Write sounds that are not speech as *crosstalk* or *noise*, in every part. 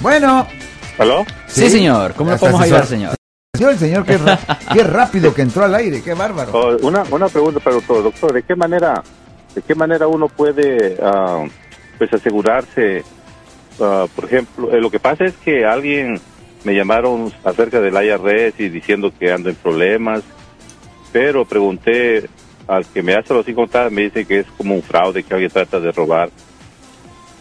Bueno. ¿Aló? Sí, señor. ¿Cómo podemos ayudar, asesor. señor? Señor, el señor, *laughs* qué, rápido que entró al aire, qué bárbaro. Oh, una, una pregunta para el doctor. Doctor, ¿de qué manera, de qué manera uno puede ah, pues asegurarse? ah, por ejemplo, eh, lo que pasa es que alguien me llamaron acerca del IRS y diciendo que ando en problemas, pero pregunté al que me hace los cinco me dice que es como un fraude, que alguien trata de robar.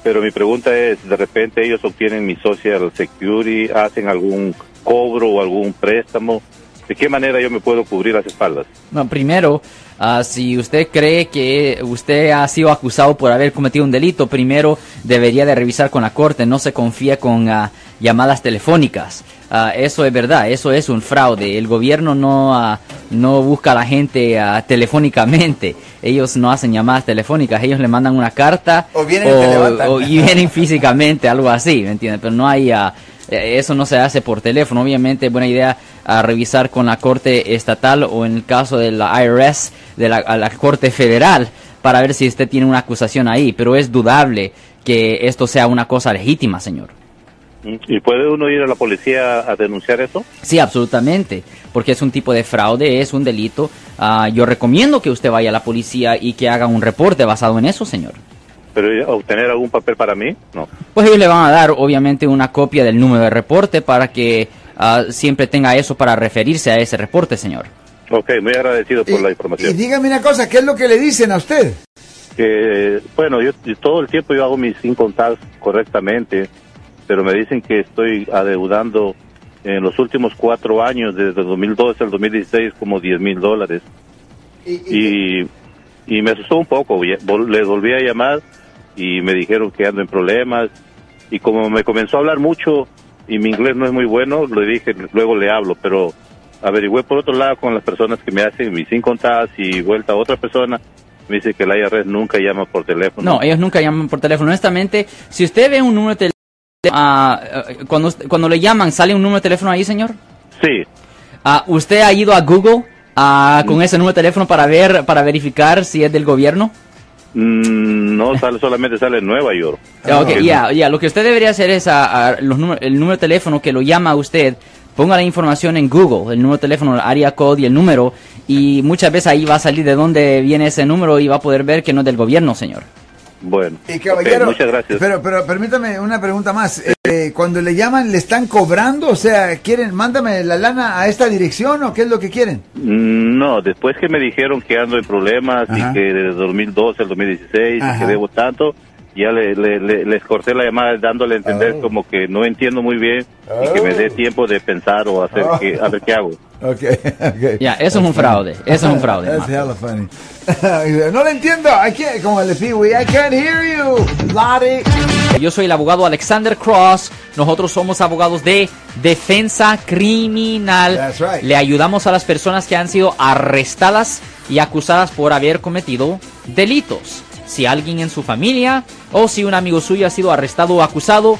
Pero mi pregunta es, de repente ellos obtienen mi Social Security, hacen algún cobro o algún préstamo. ¿De qué manera yo me puedo cubrir las espaldas? No, primero, ah, si usted cree que usted ha sido acusado por haber cometido un delito, primero debería de revisar con la corte. No se confía con ah, llamadas telefónicas. Ah, eso es verdad, eso es un fraude. El gobierno no, no busca a la gente ah, telefónicamente. Ellos no hacen llamadas telefónicas. Ellos le mandan una carta O vienen o- y vienen físicamente, algo así, ¿me entiendes? Pero no hay... ah, eh, eso no se hace por teléfono. Obviamente buena idea a revisar con la Corte Estatal o en el caso de la IRS, de la, a la Corte Federal, para ver si usted tiene una acusación ahí. Pero es dudable que esto sea una cosa legítima, señor. ¿Y puede uno ir a la policía a denunciar eso? Sí, absolutamente, porque es un tipo de fraude, es un delito. Ah, yo recomiendo que usted vaya a la policía y que haga un reporte basado en eso, señor. ¿Pero obtener algún papel para mí? No. Pues ellos le van a dar obviamente una copia del número de reporte para que ah, siempre tenga eso para referirse a ese reporte, señor. Ok, muy agradecido por Y- la Y información. dígame una cosa, ¿qué es lo que le dicen a usted? Que, bueno, yo, yo todo el tiempo yo hago mis cinco contadas correctamente, pero me dicen que estoy adeudando en los últimos cuatro años, desde el 2012 al 2016, como 10 mil dólares. Y, y- Y, y me asustó un poco. Les volví a llamar y me dijeron que ando en problemas. Y como me comenzó a hablar mucho y mi inglés no es muy bueno, le dije, luego le hablo, pero averigüé por otro lado con las personas que me hacen mis cinco contadas y vuelta a otra persona. Me dice que la IRS nunca llama por teléfono. No, ellos nunca llaman por teléfono. Honestamente, si usted ve un número de teléfono, ah, ah, cuando, cuando le llaman, ¿sale un número de teléfono ahí, señor? Sí, Ah, ¿Usted ha ido a Google ah, con ese número de teléfono para ver, para verificar si es del gobierno? Mm, no sale, solamente sale en Nueva York. Ya, ya, lo que usted debería hacer es a, a los el número de teléfono que lo llama a usted, ponga la información en Google, el número de teléfono, el área code y el número, y muchas veces ahí va a salir de dónde viene ese número y va a poder ver que no es del gobierno, señor. Bueno, y caballero, muchas gracias. Pero, pero permítame una pregunta más. Eh, cuando le llaman, ¿le están cobrando? O sea, ¿quieren, mándame la lana a esta dirección o qué es lo que quieren? Mm, No, después que me dijeron que ando en problemas Ajá. y que desde 2012 al 2016 y Ajá. que debo tanto, ya le, le- le- les corté la llamada dándole a entender Oh. como que no entiendo muy bien y que me dé Oh. tiempo de pensar o hacer Oh. que, a ver qué hago. Ok, *laughs* ok. Ya, eso es un fraude, eso es un *laughs* fraude. That's Marco. hella funny. *laughs* no lo entiendo. I can't, como el Pee-wee, I can't hear you, Lottie. Yo soy el abogado Alexander Cross. Nosotros somos abogados de defensa criminal. That's right. Le ayudamos a las personas que han sido arrestadas y acusadas por haber cometido delitos. Si alguien en su familia o si un amigo suyo ha sido arrestado o acusado,